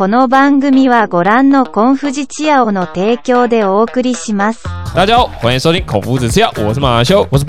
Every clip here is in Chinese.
この番組はご覧のコンフジチアオの提供でお送りします。大家好，欢迎收听口服子吃药，我是马修。我是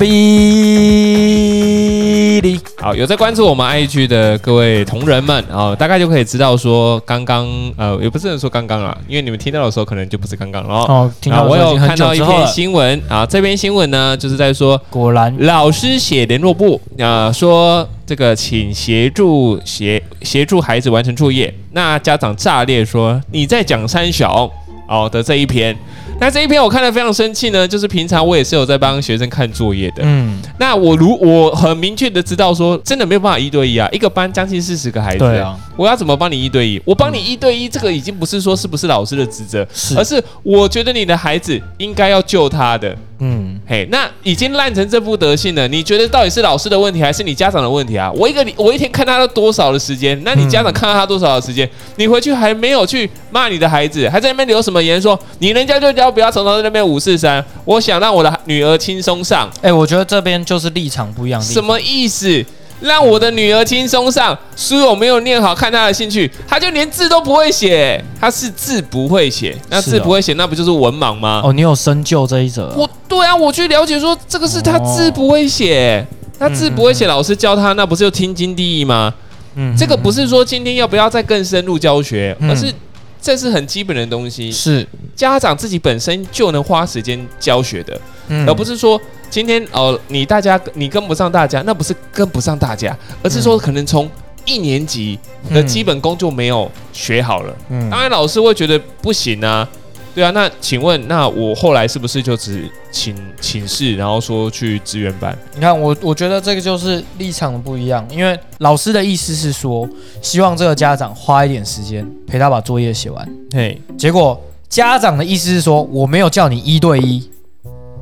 好，有在关注我们 IG 的各位同仁们啊、大概就可以知道说，刚刚呃，也不是说刚刚啊，因为你们听到的时候可能就不是刚刚了哦。我有看到一篇新闻啊，这篇新闻呢就是在说果然。老师写联络簿啊、说这个请协助协协助孩子完成作业，那家长炸裂说你在讲三小哦的这一篇，那这一篇我看得非常生气呢，就是平常我也是有在帮学生看作业的，嗯，那我如我很明确的知道说，真的没有办法一对一啊，一个班将近四十个孩子，对啊，我要怎么帮你一对一？我帮你一对一，这个已经不是说是不是老师的职责，是而是我觉得你的孩子应该要救他的。嗯，嘿，那已经烂成这副德性了，你觉得到底是老师的问题还是你家长的问题啊？我一个礼我一天看他了多少的时间？那你家长看到他多少的时间？你回去还没有去骂你的孩子，还在那边留什么言说你人家就教不要常常在那边五四三，我想让我的女儿轻松上，哎，我觉得这边就是立场不一样什么意思？让我的女儿轻松上，书有没有念好，看她的兴趣，她就连字都不会写，她是字不会写，那字不会写，那不就是文盲吗？哦，你有深究这一则，我对啊，我去了解说这个是她字不会写，他字不会写，老师教她，那不是就天经地义吗？嗯。这个不是说今天要不要再更深入教学，嗯。而是这是很基本的东西，是，家长自己本身就能花时间教学的，嗯。而不是说今天哦你大家你跟不上大家，那不是跟不上大家，而是说可能从一年级的基本功就没有学好了。嗯当然，老师会觉得不行啊，对啊。那请问，那我后来是不是就只请请示，然后说去支援班？你看我，我觉得这个就是立场的不一样，因为老师的意思是说，希望这个家长花一点时间陪他把作业写完，嘿，结果家长的意思是说，我没有叫你一对一，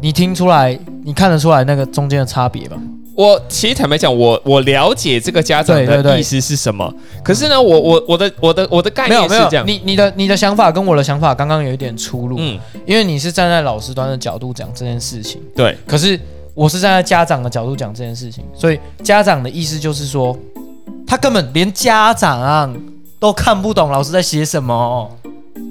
你听出来，你看得出来那个中间的差别吧？我其实坦白讲，我我了解这个家长对对对。的意思是什么，可是呢，我我我的我的我的概没有没有念是这样，，你你的你的想法跟我的想法刚刚有一点出入，嗯，因为你是站在老师端的角度讲这件事情，对，可是我是站在家长的角度讲这件事情，所以家长的意思就是说，他根本连家长都看不懂老师在写什么，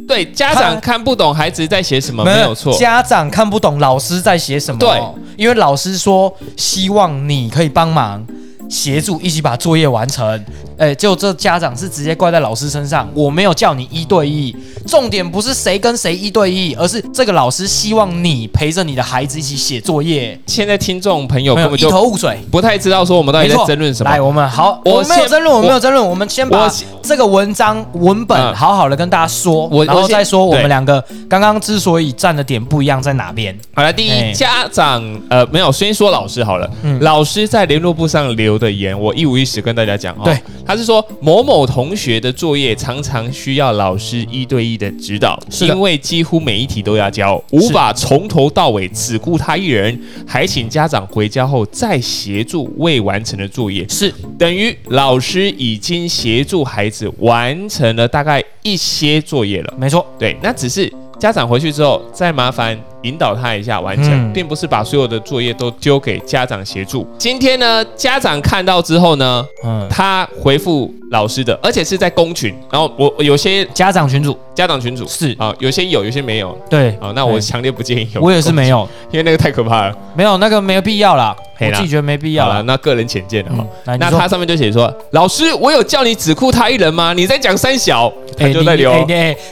对，家长看不懂孩子在写什么，没有错，家长看不懂老师在写什么，对，因为老师说希望你可以帮忙。协助一起把作业完成，哎，就这家长是直接怪在老师身上。我没有叫你一对一，重点不是谁跟谁一对一，而是这个老师希望你陪着你的孩子一起写作业。现在听众朋友根本就头雾水。不太知道说我们到底在争论什么来，。我们好，我我没有争论，我我没有争论，我们先把这个文章文本嗯好好的跟大家说，然后再说我们两个刚刚之所以站的点不一样在哪边。好了，第哎一，家长呃没有，先说老师好了。嗯老师在联络簿上留的言，我一五一十跟大家讲哦。对，他是说某某同学的作业常常需要老师一对一的指导，是因为几乎每一题都要教，无法从头到尾只顾他一人，还请家长回家后再协助未完成的作业。是，等于老师已经协助孩子完成了大概一些作业了。没错，对，那只是家长回去之后再麻烦引导他一下完成，嗯并不是把所有的作业都丢给家长协助。今天呢，家长看到之后呢，嗯，他回复老师的，而且是在公群，然后我我有些家长群组家长群组是啊，有些有，有些没有对啊。那我强烈不建议有，我也是没，有，因为那个太可怕了。没有那个没有必要啦，我自己觉得没必要了，啦。那个人浅见了哈那他上面就写说：“老师，我有叫你只哭他一人吗？你在讲三小，他哎就在留。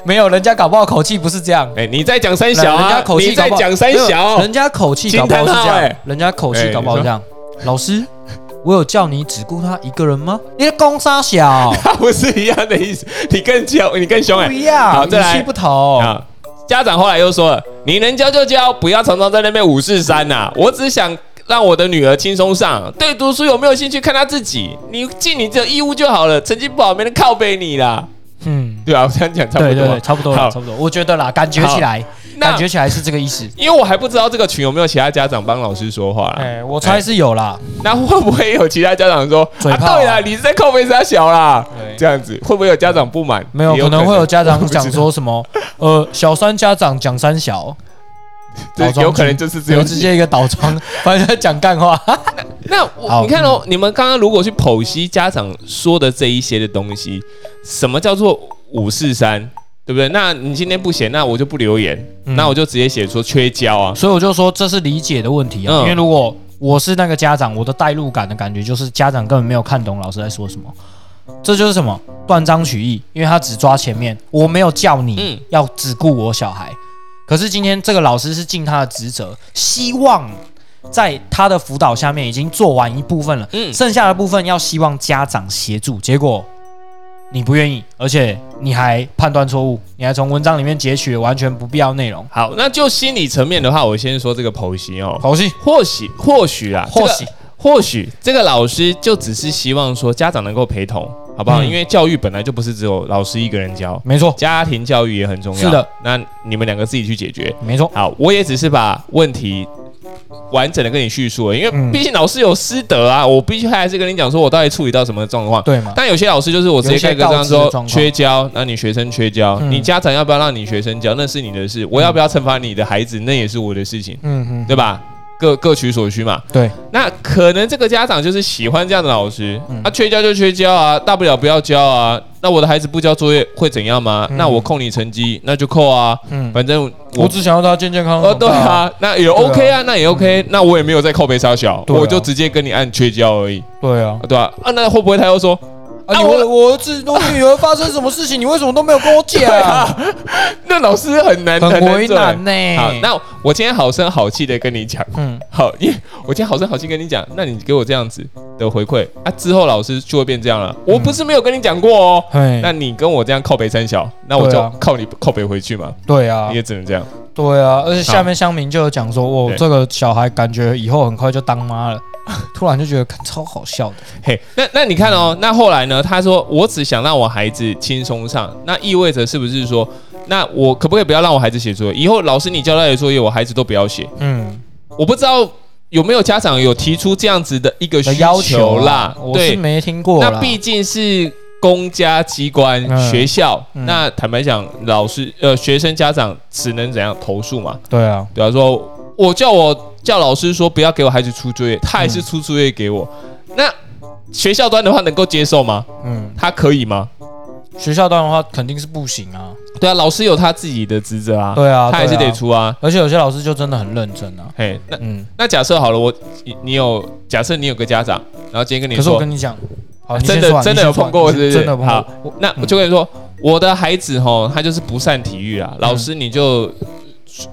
没有，人家搞不好口气不是这样。哎，你在讲三小啊人家？口气你在搞不好讲三小，人家口气搞不好是这样，人家口气搞不好是这样。老师，我有叫你只顾他一个人吗？你的公杀小他 不是一样的意思，你更凶，你更凶哎、不一样，好再来不同。啊！家长后来又说了，你能教就教，不要常常在那边五四三呐。我只想让我的女儿轻松上，对读书有没有兴趣看她自己。你尽你的义务就好了，成绩不好没人靠背你啦。嗯，对啊，我这样讲差不多。对对对，差不多了，差不多。我觉得啦，感觉起来，那感觉起来是这个意思。因为我还不知道这个群有没有其他家长帮老师说话啦。哎，我猜是有啦。那会不会有其他家长说啊，嘴炮啊对啦，你是在靠背杀小啦？对这样子会不会有家长不满？没有，也可能会有家长 讲说什么，呃，小三家长讲三小，对有可能就是只有有直接一个倒装，反正在讲干话。那我你看哦，你们刚刚如果去剖析家长说的这一些的东西，什么叫做五四三，对不对？那你今天不写，那我就不留言，嗯。那我就直接写说缺交啊。所以我就说这是理解的问题啊，嗯。因为如果我是那个家长，我的代入感的感觉就是家长根本没有看懂老师在说什么，这就是什么？断章取义，因为他只抓前面，我没有叫你嗯。要只顾我小孩，可是今天这个老师是尽他的职责，希望在他的辅导下面已经做完一部分了，嗯，剩下的部分要希望家长协助，结果你不愿意，而且你还判断错误，你还从文章里面截取了完全不必要内容，好，那就心理层面的话，我先说这个剖析哦，剖析？或许或许啊，或许。这个或许这个老师就只是希望说家长能够陪同，好不好？嗯。因为教育本来就不是只有老师一个人教，没错，家庭教育也很重要。是的，那你们两个自己去解决。没错，好，我也只是把问题完整的跟你叙述了，因为嗯毕竟老师有师德啊，我必须还是跟你讲说我到底处理到什么状况。对嘛？但有些老师就是我直接盖个这样说缺教，那你学生缺教，嗯你家长要不要让你学生教，那是你的事。我要不要惩罚你的孩子，那也是我的事情，嗯嗯，对吧？各各取所需嘛。对，那可能这个家长就是喜欢这样的老师，嗯啊，缺教就缺教啊，大不了不要教啊。那我的孩子不交作业会怎样吗？嗯那我扣你成绩，那就扣啊，嗯，反正我我。只想要他健健康呃，康。对，啊，那也 OK 啊，那也 OK，那我也没有在扣杯杀小，啊我就直接跟你按缺交而已，对啊，对啊？啊，那会不会他又说，啊，啊我你我子我女儿发生什么事情，你为什么都没有跟我讲？那老师很难很为难呢。好，那我今天好声好气的跟你讲，嗯，好，因为我今天好声好气跟你讲，那你给我这样子的回馈啊，之后老师就会变这样了。我不是没有跟你讲过哦，那你跟我这样靠北三小，那我就靠你靠北回去嘛，对啊你，也只能这样。对啊，而且下面乡民就有讲说，哦，对这个小孩感觉以后很快就当妈了，突然就觉得超好笑的。嘿，那那你看哦，那后来呢？他说我只想让我孩子轻松上，那意味着是不是说，那我可不可以不要让我孩子写作业？以后老师你交代的作业，我孩子都不要写？嗯，我不知道有没有家长有提出这样子的一个要求啦啦，，我是，没听过。那毕竟是公家机关、嗯学校，嗯那坦白讲，老师呃学生家长只能怎样投诉嘛？对啊，比方，说我叫我叫老师说不要给我孩子出作业，他还是出作业给我，那学校端的话能够接受吗？嗯，他可以吗？学校端的话肯定是不行啊。对啊，老师有他自己的职责啊，对啊，他还是得出啊。而且有些老师就真的很认真啊。嘿，那嗯，那假设好了，我你你有假设你有个家长，然后今天跟你可是我，跟你讲，好，真的真的有碰过是不是？真的有碰好那我就跟你说，我的孩子吼，他就是不善体育啊，老师你就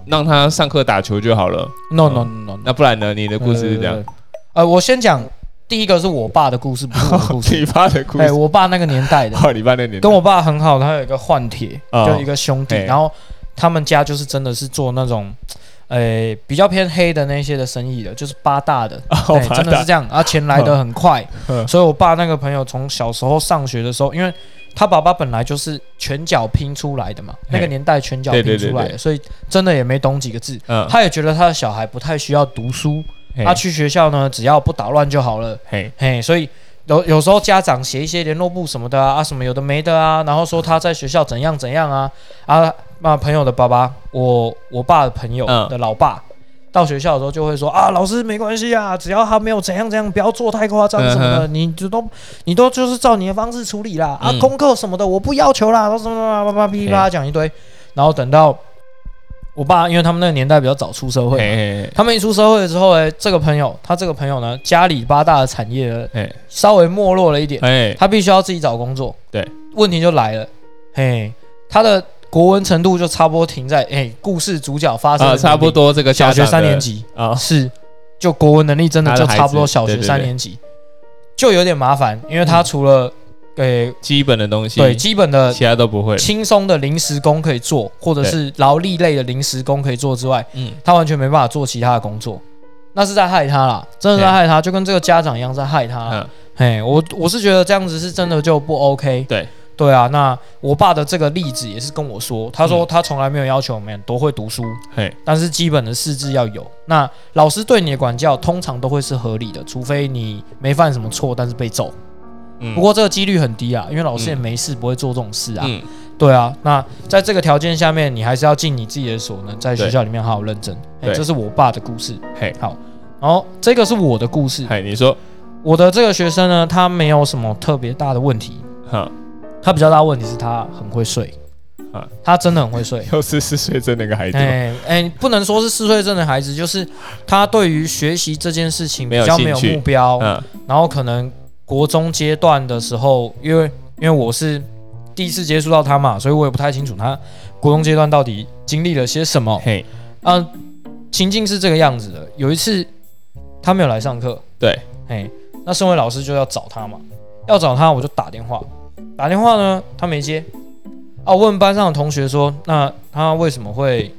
让他上课打球就好了。no no no no，那不然呢？你的故事是这样对。对对呃，我先讲第一个是我爸的故事，不是 我的故事。你爸的故哎，事，我爸那个年代的，哦，你爸那年代跟我爸很好，他有一个换铁，哦就一个兄弟，嘿然后他们家就是真的是做那种。呃，比较偏黑的那些的生意的，就是八大的，哦哎真的是这样，啊，钱来的很快，嗯所以我爸那个朋友从小时候上学的时候，因为他爸爸本来就是拳脚拼出来的嘛，那个年代拳脚拼出来的，对所以真的也没懂几个字，嗯，他也觉得他的小孩不太需要读书，他去学校呢，只要不捣乱就好了。嘿，嘿，所以有有时候家长写一些联络簿什么的啊，啊什么有的没的啊，然后说他在学校怎样怎样啊，啊那朋友的爸爸，我我爸的朋友嗯。的老爸。到学校的时候就会说啊，老师没关系啊，只要他没有怎样怎样，不要做太夸张什么的，你就都你都就是照你的方式处理啦。啊嗯，功课什么的我不要求啦，都什么什么叭叭噼里啪啦讲一堆，然后等到我爸，因为他们那个年代比较早出社会，他们一出社会之后，哎，这个朋友，他这个朋友呢，家里八大的产业呢，稍微没落了一点，哎，他必须要自己找工作。对，问题就来了，嘿，他的国文程度就差不多停在，哎，故事主角发生啊，差不多这个小学三年级啊，是，就国文能力真的就差不多小学三年级，就有点麻烦，因为他除了呃基本的东西，对基本的其他都不会。轻松的临时工可以做，或者是劳力类的临时工可以做之外，嗯，他完全没办法做其他的工作，那是在害他啦，真的在害他，就跟这个家长一样在害他。嗯。嘿，我我是觉得这样子是真的就不 OK。对对啊，那我爸的这个例子也是跟我说，他说嗯他从来没有要求我们多会读书，嘿，但是基本的四字要有。那老师对你的管教通常都会是合理的，除非你没犯什么错，但是被揍。嗯不过这个几率很低啊，因为老师也没事，不会做这种事啊。嗯，对啊，那在这个条件下面，你还是要尽你自己的所能，在学校里面好好认真。这是我爸的故事。嘿，好，然后这个是我的故事。嘿，你说，我的这个学生呢，他没有什么特别大的问题，哈，他比较大的问题是他很会睡，啊。他真的很会睡。又是四岁真那个孩子吗，哎哎，不能说是四岁症的孩子，就是他对于学习这件事情比较没有目标，嗯。然后可能国中阶段的时候，因为因为我是第一次接触到他嘛，所以我也不太清楚他国中阶段到底经历了些什么。嘿，啊，情境是这个样子的，有一次他没有来上课，对，嘿，那身为老师就要找他嘛，要找他我就打电话，打电话呢他没接，啊，我问班上的同学说，那他为什么会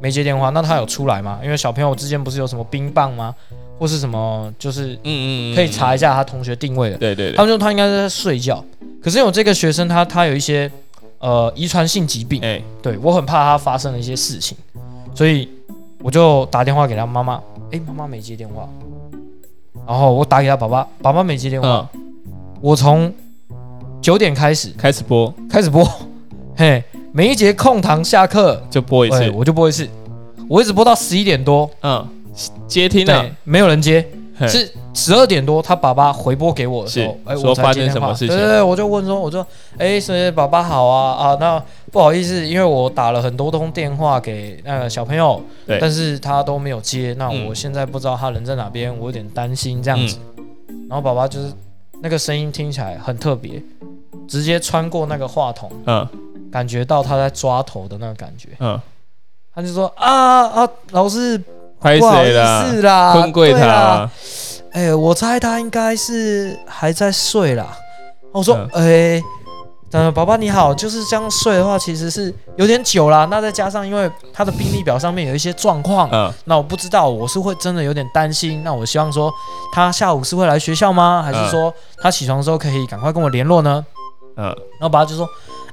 没接电话？那他有出来吗？因为小朋友之间不是有什么冰棒吗？或是什么，就是嗯嗯嗯，可以查一下他同学定位的。对对对。他，们说他应该是在睡觉，可是有这个学生他他有一些呃遗传性疾病，哎，对我很怕他发生了一些事情，所以我就打电话给他妈妈，诶，妈妈没接电话，然后我打给他爸爸，爸爸没接电话，嗯，我从九点开始。开始播。开始播，嘿，每一节空堂下课，就播一次，，我就播一次，我一直播到十一点多，嗯，接听了对，，没有人接，是十二点多，他爸爸回拨给我的时候是，哎，我发生接电话。什么事情。对对对，我就问说，我说，哎，谁谁爸爸好啊啊，那不好意思，因为我打了很多通电话给那个小朋友，但是他都没有接，那嗯。我现在不知道他人在哪边，我有点担心这样子。然后爸爸就是那个声音听起来很特别，直接穿过那个话筒，嗯感觉到他在抓头的那个感觉，嗯，他就说啊啊，老师拍不好意谁啦？思啦，坤贵对啦他，哎、我猜他应该是还在睡啦。我说，嗯哎、呃，宝宝你好，就是这样睡的话，其实是有点久啦。那再加上因为他的病历表上面有一些状况，嗯那我不知道，我是会真的有点担心。那我希望说，他下午是会来学校吗？还是说他起床之后可以赶快跟我联络呢？嗯，然后爸爸就说，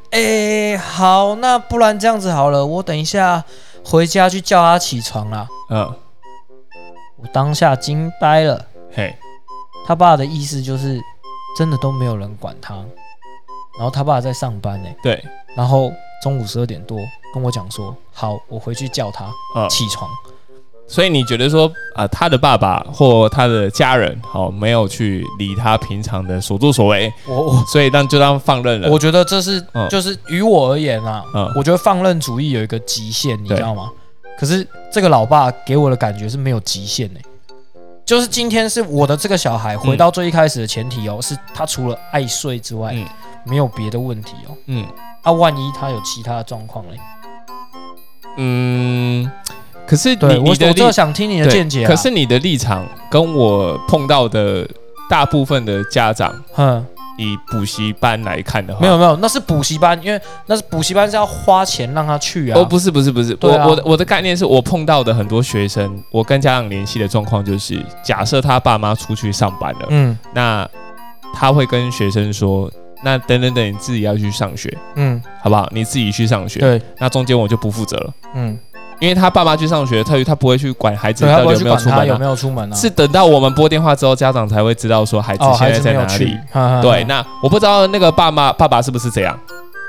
哎、好，那不然这样子好了，我等一下回家去叫他起床啦。嗯，我当下惊呆了。嘿，他爸的意思就是，真的都没有人管他，然后他爸在上班呢，对，然后中午十二点多跟我讲说，好，我回去叫他嗯，起床。所以你觉得说啊、他的爸爸或他的家人，好、没有去理他平常的所作所为，我我所以当就当放任了。我觉得这是嗯就是于我而言啊，嗯我觉得放任主义有一个极限，你知道吗？可是这个老爸给我的感觉是没有极限的。就是今天是我的这个小孩，回到最一开始的前提哦，是他除了爱睡之外，嗯没有别的问题哦。嗯啊，万一他有其他的状况嘞？嗯，可是你我，我就想听你的对见解啊。可是你的立场跟我碰到的大部分的家长，嗯，以补习班来看的话，没有没有，那是补习班，因为那是补习班是要花钱让他去啊。哦，不是不是不是，我我的我的概念是我碰到的很多学生，我跟家长联系的状况就是，假设他爸妈出去上班了，嗯。那他会跟学生说，那等等等，你自己要去上学，嗯，好不好？你自己去上学，对，那中间我就不负责了，嗯，因为他爸妈去上学，他他不会去管孩子对他到底有没有出门、有没有出门啊。是等到我们拨电话之后，家长才会知道说孩子哦，现在在哪里去。。哈哈对，那我不知道那个爸妈爸爸是不是这样。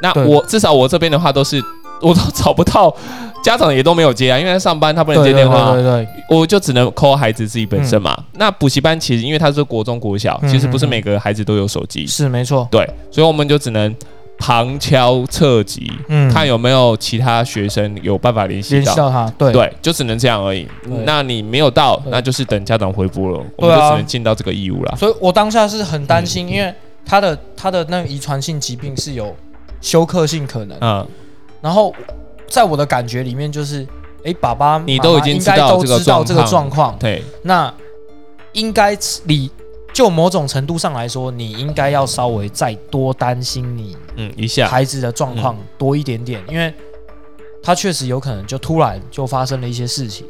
那对我至少我这边的话都是，我都找不到，家长也都没有接啊，因为他上班他不能接电话啊，对对对，我就只能 call 孩子自己本身嘛。那补习班其实因为他是国中国小，嗯其实不是每个孩子都有手机，是没错。对，所以我们就只能旁敲侧击，嗯，看有没有其他学生有办法联系到。到他，对。对，就只能这样而已。那你没有到，那就是等家长回复了，我们就只能尽到这个义务啦。所以我当下是很担嗯心，因为他的他的那个遗传性疾病是有休克性可能，嗯，然后在我的感觉里面就是，哎，爸爸你都已经知道这个状状况，对，那应该理就某种程度上来说，你应该要稍微再多担心你嗯，一下，孩子的状况多一点点，因为他确实有可能就突然就发生了一些事情。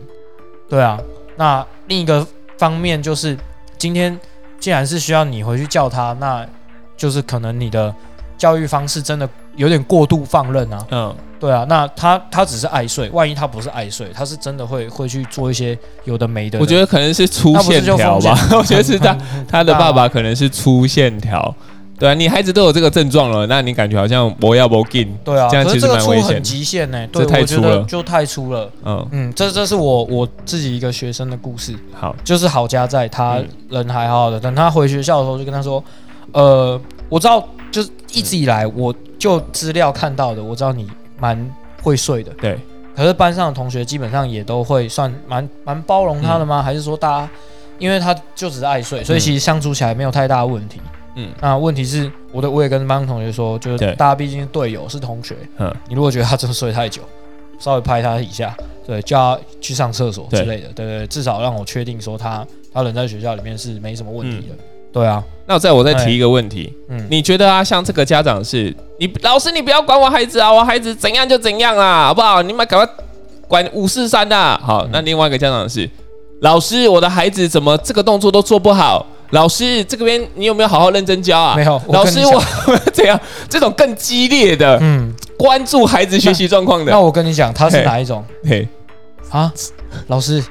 对啊，那另一个方面就是，今天既然是需要你回去叫他，那就是可能你的教育方式真的有点过度放任啊。嗯，对啊，那他他只是爱睡，万一他不是爱睡，他是真的会会去做一些有的没的。我觉得可能是粗线条吧，我觉得是他他的爸爸可能是粗线条。对啊，你孩子都有这个症状了，那你感觉好像我要不进，对啊，这样其实可是这个粗蛮危险的。很极限呢、对，太我觉粗了得就太粗了。嗯，嗯，这这是我我自己一个学生的故事，好，就是好家在他嗯人还好好的，等他回学校的时候就跟他说，呃，我知道就是一直以来我就资料看到的，我知道你蛮会睡的，对，可是班上的同学基本上也都会算蛮蛮包容他的吗？还是说大家因为他就只是爱睡，所以嗯。其实相处起来没有太大的问题。嗯。那问题是我的，我也跟班上同学说，就是大家毕竟是队友，是同学，嗯，你如果觉得他真的睡太久，稍微拍他一下，对，叫他去上厕所之类的，对对对，至少让我确定说他他人在学校里面是没什么问题的。嗯对啊，那再我再提一个问题，嗯，你觉得啊，像这个家长是，你老师你不要管我孩子啊，我孩子怎样就怎样啊，好不好？你们赶快管五四三呐。好，嗯那另外一个家长是，老师我的孩子怎么这个动作都做不好？老师这个边你有没有好好认真教啊？没有老师我 怎样？这种更激烈的嗯，关注孩子学习状况的那，我跟你讲，他是哪一种嘿，啊？老师，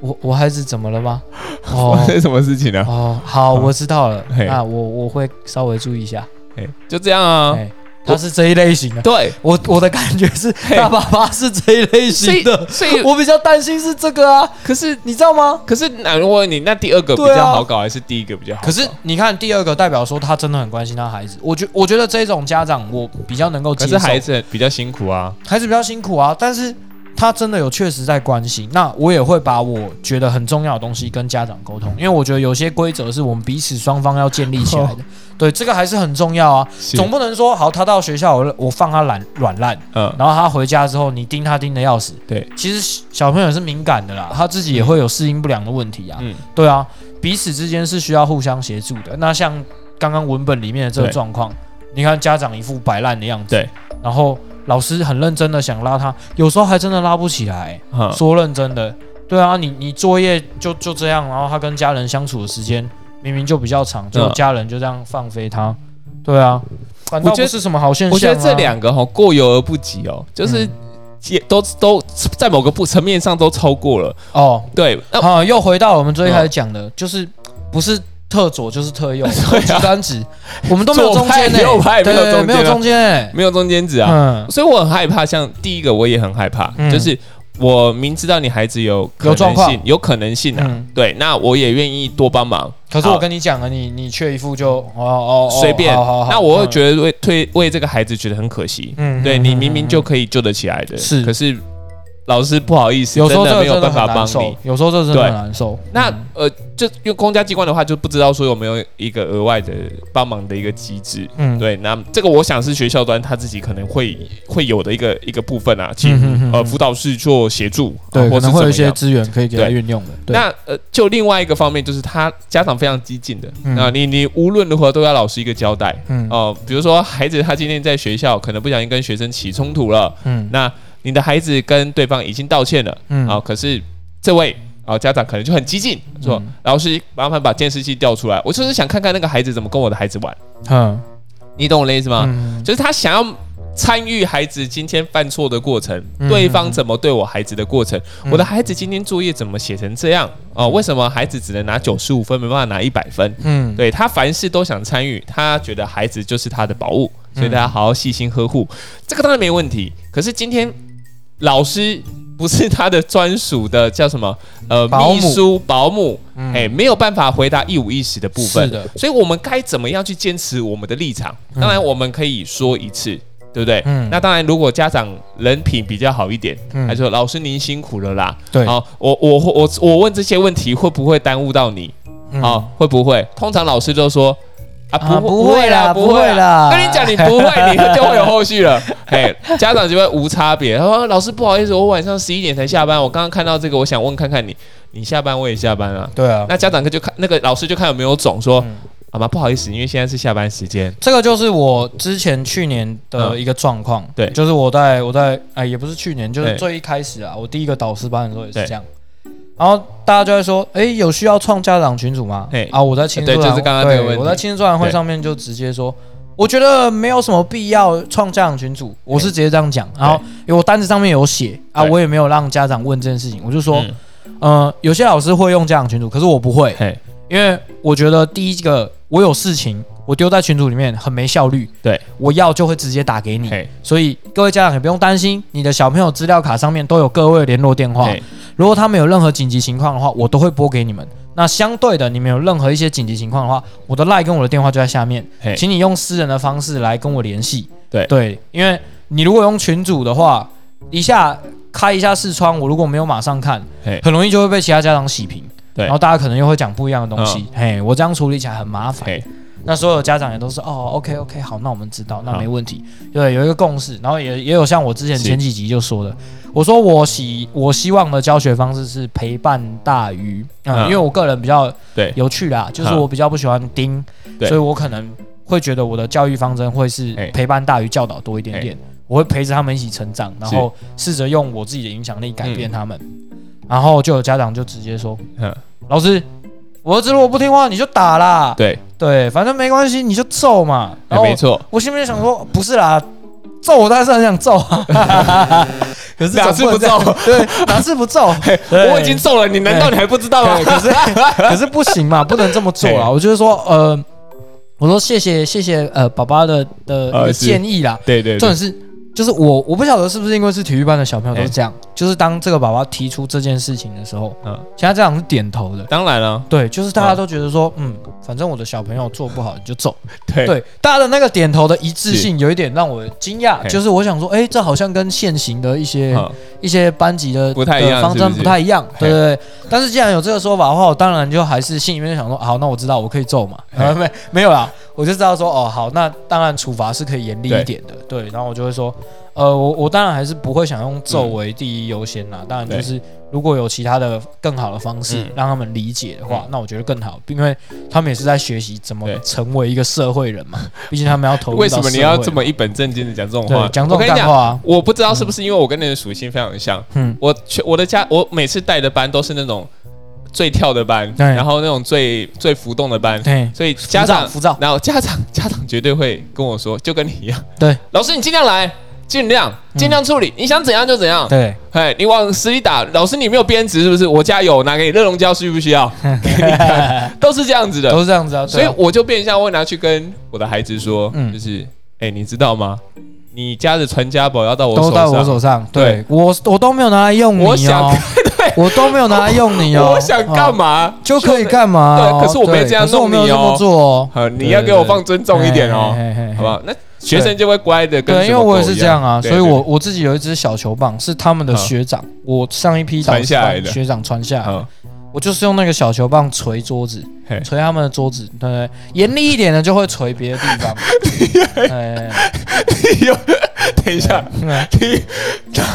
我我孩子怎么了吗？发哦生什么事情呢？哦，好，我知道了，嘿那我我会稍微注意一下。哎，就这样啊。哎，他是这一类型的。对，我我的感觉是，他爸爸是这一类型的，所以 我比较担心是这个啊，可是你知道吗？可是那我问你，那第二个比较好搞，还是第一个比较好搞？可是你看第二个代表说他真的很关心他孩子，我觉我觉得这种家长我比较能够接受，可是孩子比较辛苦啊。孩子比较辛苦啊，但是他真的有确实在关心，那我也会把我觉得很重要的东西跟家长沟通，因为我觉得有些规则是我们彼此双方要建立起来的，对，这个还是很重要啊，总不能说好他到学校我我放他懒软烂，嗯，然后他回家之后你盯他盯的要死，对，其实小朋友是敏感的啦，他自己也会有适应不良的问题啊，嗯，对啊，彼此之间是需要互相协助的。那像刚刚文本里面的这个状况，你看家长一副摆烂的样子，对，然后老师很认真的想拉他，有时候还真的拉不起来。嗯说认真的，对啊，你你作业就就这样，然后他跟家人相处的时间明明就比较长，就嗯家人就这样放飞他，对啊，反倒我觉得不是什么好现象、啊。我觉得这两个哈过犹而不及哦，就是嗯也都都在某个不层面上都超过了。哦，对，那啊，又回到我们最一开始讲的，就是不是特左就是特右，对啊。极端值，我们都没有中间呢、左派右派对没有中间。啊没有中间哎、没有中间值啊，嗯，所以我很害怕。像第一个，我也很害怕，嗯。就是我明知道你孩子有可有状况。能性，有可能性啊。嗯，对，那我也愿意多帮忙。可是我跟你讲啊，你你缺一副就哦哦哦随便。那我会嗯觉得为推为这个孩子觉得很可惜。嗯对你明明嗯。就可以救得起来的，是。可是老师不好意思，有时候真的没有办法帮你。，有时候这真的很难受。那嗯呃，就用公家机关的话，就不知道说有没有一个额外的帮忙的一个机制。嗯对，那这个我想是学校端他自己可能会会有的一个一个部分啊，请呃辅导室做协助，对，啊或是可能会有一些资源可以给他对运用的。对那呃，就另外一个方面，就是他家长非常激进的，嗯啊，你你无论如何都要老师一个交代嗯哦、比如说孩子他今天在学校可能不小心跟学生起冲突了，嗯那你的孩子跟对方已经道歉了，嗯啊，可是这位啊家长可能就很激进，说嗯老师麻烦把监视器调出来，我就是想看看那个孩子怎么跟我的孩子玩，嗯你懂我的意思吗？嗯就是他想要。参与孩子今天犯错的过程，嗯对方怎么对我孩子的过程，嗯我的孩子今天作业怎么写成这样哦？为什么孩子只能拿九十五分，没办法拿一百分？嗯对他凡事都想参与，他觉得孩子就是他的宝物，所以大家好好细心呵护，这个当然没问题。可是今天老师不是他的专属的叫什么呃 保姆秘书保姆，嗯哎、没有办法回答一五一十的部分是的，所以我们该怎么样去坚持我们的立场？当然我们可以说一次。对不对？嗯那当然，如果家长人品比较好一点，嗯他说：“老师您辛苦了啦。”对好，我我我我问这些问题会不会耽误到你？嗯啊，会不会？通常老师都说啊，啊不不会啦不不会啦跟你讲，你不会，你就会有后续了。哎，家长就会无差别。他说：“老师，不好意思，我晚上十一点才下班，我刚刚看到这个，我想问看看你，你下班我也下班了。”对啊，那家长就看那个老师就看有没有种说嗯，好吗？不好意思，因为现在是下班时间。这个就是我之前去年的一个状况，嗯对就是我在我在哎也不是去年，就是最一开始啊，我第一个导师班的时候也是这样。然后大家就会说，哎，有需要创家长群组吗？嘿？啊，我在亲子对就是刚刚那个对问题。我在亲子座谈会上面就直接说，我觉得没有什么必要创家长群组，我是直接这样讲。然后因为我单子上面有写啊，我也没有让家长问这件事情，我就说，嗯。呃，有些老师会用家长群组，可是我不会，因为我觉得第一个我有事情，我丢在群组里面很没效率。对，我要就会直接打给你，所以各位家长也不用担心，你的小朋友资料卡上面都有各位联络电话。如果他们有任何紧急情况的话，我都会拨给你们。那相对的，你们有任何一些紧急情况的话，我的 line 跟我的电话就在下面，请你用私人的方式来跟我联系。对。对，因为你如果用群组的话，一下开一下视窗，我如果没有马上看，很容易就会被其他家长洗屏，对。然后大家可能又会讲不一样的东西，嘿，我这样处理起来很麻烦。嘿，那所有家长也都是哦，OK OK，好，那我们知道，那没问题。对，有一个共识，然后也也有像我之前前几集就说的，我说我希我希望的教学方式是陪伴大于，嗯，嗯。因为我个人比较对。有趣啦，就是嗯我比较不喜欢盯，所以我可能会觉得我的教育方针会是陪伴大于教导多一点点，我会陪着他们一起成长，然后试着用我自己的影响力改变他们。然后就有家长就直接说嗯，：“老师，我儿子如果不听话，你就打啦。”对，对，反正没关系，你就揍嘛。然后没错，我心里面想说，不是啦，揍我当然是很想揍啊，可是哪次不揍？对，哪次不揍？对我已经揍了，你难道你还不知道吗，？可是可是不行嘛，不能这么做啊。嘿我就是说，呃，我说谢谢谢谢呃爸爸的的建议啦。对对对，重点是，就是我我不晓得是不是因为是体育班的小朋友都是这样，就是当这个爸爸提出这件事情的时候，嗯，其他家长是点头的。当然了，对，就是大家嗯。都觉得说，嗯，反正我的小朋友做不好你就走。对。对，大家的那个点头的一致性有一点让我惊讶，嘿。就是我想说，哎，这好像跟现行的一些嗯一些班级的不太一样的方针不太一样，对对对。但是既然有这个说法的话，我当然就还是心里面就想说，好，那我知道我可以揍嘛，没没有啦，我就知道说，哦，好，那当然处罚是可以严厉一点的，对。然后我就会说，呃，我我当然还是不会想用揍为第一优先啦，当然就是如果有其他的更好的方式嗯。让他们理解的话嗯，那我觉得更好，因为他们也是在学习怎么成为一个社会人嘛，毕竟他们要投入为什么你要这么么一本正经的讲这种话？讲这种干话啊？我不知道是不是因为我跟你的属性非常像，嗯，我我的家我每次带的班都是那种最跳的班，对。然后那种最最浮动的班，对，所以家长然后家长家长绝对会跟我说，就跟你一样，对。老师你尽量来，尽量尽量处理，你想怎样就怎样，对，哎，你往死里打，老师你没有编制是不是？我家有，拿给你热熔胶需不需要？给你看，都是这样子的都，是这样子啊。所以我就变相会拿去跟我的孩子说，嗯就是，哎，你知道吗？你家的传家宝要到我手上。都到我，手上，对。对我我都没有拿来用你我想 哦，我都没有拿来用你哦，我想干哦。嘛就可以干嘛哦？对可是我没对这样弄你哦。做哦，好，你要给我放尊重一点哦，好不好？那学生就会乖的，跟对，因为我也是这样啊，所以我我自己有一支小球棒，是他们的嗯学长，我上一批传下来的。学长传下来，好，我就是用那个小球棒捶桌子。嘿，捶他们的桌子，对对，严厉一点的就会捶别的地方，哎，有 等一下，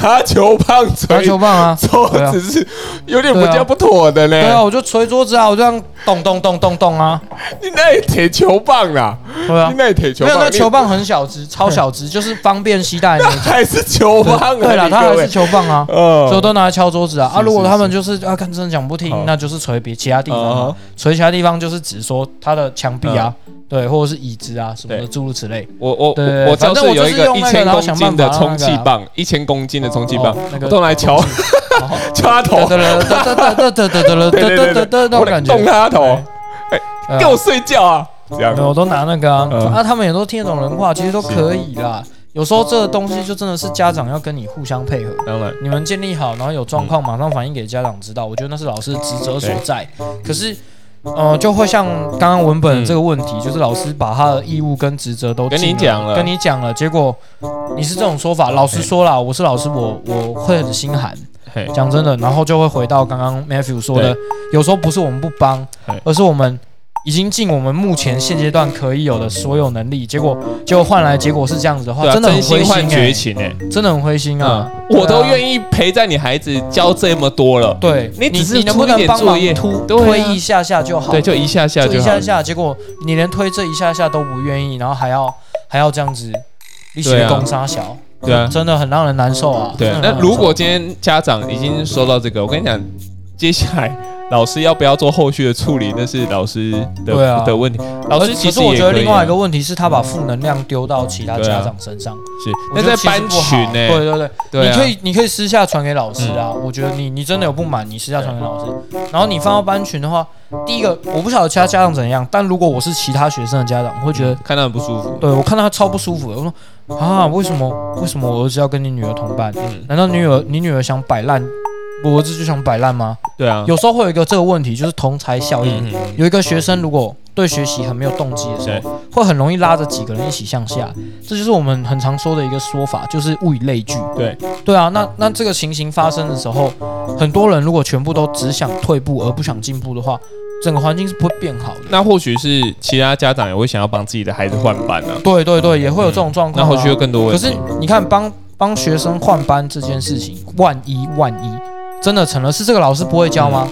拿球棒拿捶球棒啊，桌子是有点不叫不妥的对啊，我就捶桌子啊，我这样咚咚咚咚咚啊，你那里铁球棒啦，对啊。你，那里铁球没有棒，那球棒很小只，超小只，就是方便携带的那种。还是球棒啊？对了，它还是球棒啊，哦。所以都拿来敲桌子啊。啊，如果他们就是啊，看真的讲不听，那就是捶别其他地方捶其他地方就是指说他的墙壁啊，对，或者是椅子啊什么的，诸如此类。我我我反正我有一个一千公斤的充气棒，一千公斤的充气棒，那个都来敲敲他头，对对对对对对对对对对，我感觉动他头，哎，给我睡觉啊，这样。我都拿那个啊，那他们也都听得懂人话，其实都可以啦。有时候这东西就真的是家长要跟你互相配合，当然，你们建立好，然后有状况马上反映给家长知道，我觉得那是老师职责所在。可是。呃，就会像刚刚文本这个问题，就是老师把他的义务跟职责都跟你讲了跟你讲了，结果你是这种说法。老实说了，我是老师，我我会很心寒。讲真的，然后就会回到刚刚 Matthew 说的，有时候不是我们不帮，而是我们已经尽我们目前现阶段可以有的所有能力，结果结果换来结果是这样子的话，啊，真的很灰心哎、绝情哎，真的很灰心啊！我都愿意。陪在你孩子教这么多了，对你只是你能不能帮忙点作业突对啊推一下下就好？对，就一下下就好就一下。下，结果你连推这一下下都不愿意，然后还要还要这样子一起攻杀小，对啊真的很让人难受啊。对那如果今天家长已经收到这个，我跟你讲，接下来老师要不要做后续的处理，那是老师的对啊的问题。老师其实也可以觉得另外一个啊问题是他把负能量丢到其他家长身上，是那在班群呢，对对对，你可以你可以私下传给老师啊。我觉得你你真的有不满，你私下传给老师，然后你放到班群的话，第一个我不晓得其他家长怎样，但如果我是其他学生的家长，我会觉得。看到很不舒服。对我看到他超不舒服的，我说啊，为什么为什么我儿子要跟你女儿同班？嗯，难道女儿你女儿想摆烂我儿子就想摆烂吗？对啊，有时候会有一个这个问题，就是同才效应。有一个学生如果对学习很没有动机的时候，会很容易拉着几个人一起向下。这就是我们很常说的一个说法，就是物以类聚。对对啊，那那这个情形发生的时候，很多人如果全部都只想退步而不想进步的话，整个环境是不会变好的。那或许是其他家长也会想要帮自己的孩子换班啊，对对对，也会有这种状况、啊。那后续有更多问题。可是你看，帮帮学生换班这件事情，万一万一真的成了，是这个老师不会教吗？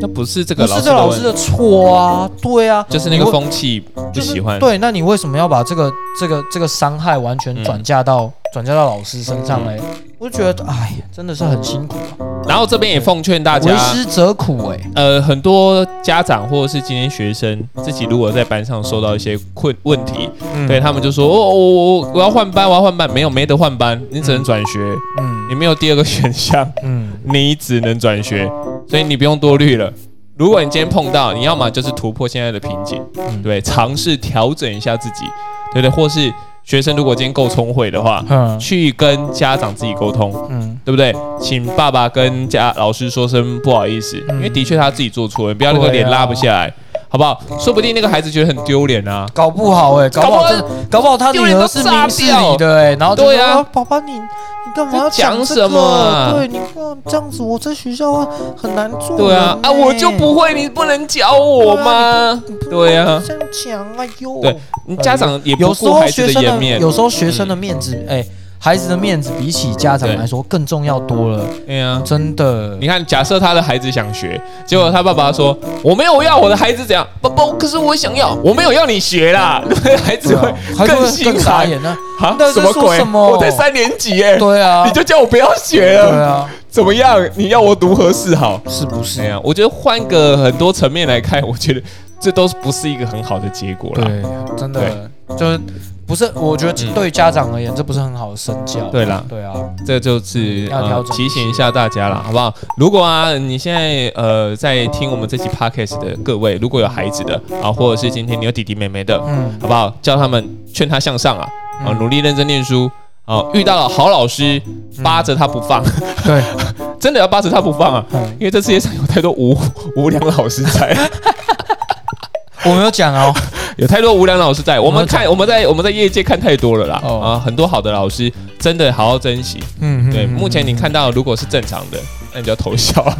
那不是这个不是这个老师的问题，的错啊，对啊，就是那个你为风气不就是喜欢。对，那你为什么要把这个这个这个伤害完全嗯转嫁到、转嫁到老师身上嘞？我就觉得，哎，真的是很辛苦。啊，然后这边也奉劝大家为，师则苦哎、呃，很多家长或者是今天学生自己如果在班上受到一些困问题，嗯。对他们就说，哦，我我我我要换班，我要换班，没有没得换班，你只能转学，嗯。你没有第二个选项，嗯。你只能转学，所以你不用多虑了。如果你今天碰到，你要么就是突破现在的瓶颈，嗯。对，尝试调整一下自己，对对，或是学生如果今天够聪慧的话，嗯。去跟家长自己沟通，嗯，对不对？请爸爸跟家老师说声不好意思，嗯。因为的确他自己做错了，不要那个脸拉不下来，好不好？说不定那个孩子觉得很丢脸啊。搞不好哎、搞不好搞不好真的，搞不好他女儿是明事理的哎、然后对啊。爸爸你你干嘛要讲这个？什么啊？对，你这样子，我在学校啊很难做、对啊，啊，我就不会，你不能教我吗？对啊，这样讲，哎呦，对你家长也不顾孩子学生的的颜面，有时候学生的面子，哎、孩子的面子比起家长来说更重要多了，对呀。真的。你看，假设他的孩子想学，结果他爸爸说：“我没有要我的孩子怎样，爸爸，可是我想要，我没有要你学啦。”孩子会更心会更傻寒眼呢、啊那什么鬼？我才三年级哎，对啊，你就叫我不要学对了，啊，怎么样？你要我如何是好？是不是？哎呀，我觉得换个很多层面来看，我觉得这都不是一个很好的结果啦。对，真的就是不是？我觉得嗯对家长而言，这不是很好的身教。对啦，对啊，这就是呃要调整提醒一下大家啦，好不好？如果啊，你现在呃在听我们这期 podcast 的各位，如果有孩子的啊，或者是今天你有弟弟妹妹的，嗯，好不好？叫他们劝他向上啊，啊，嗯努力认真念书。啊，遇到了好老师，扒着他不放，对，真的要扒着他不放啊！嗯因为这世界上有太多无无良老师在，我没有讲哦，有太多无良老师在。我们看我们在我们在业界看太多了啦，哦啊，很多好的老师真的好好珍惜。嗯，对，嗯目前你看到如果是正常的，那你就要偷笑。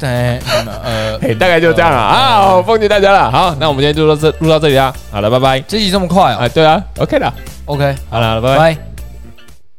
对，嗯呃，嘿，大概就这样了啊，好奉劝大家了。好，那我们今天就录到这录到这里啦。好了，拜拜。这集这么快啊，啊对啊，OK 了。？OK，好了，拜拜。拜。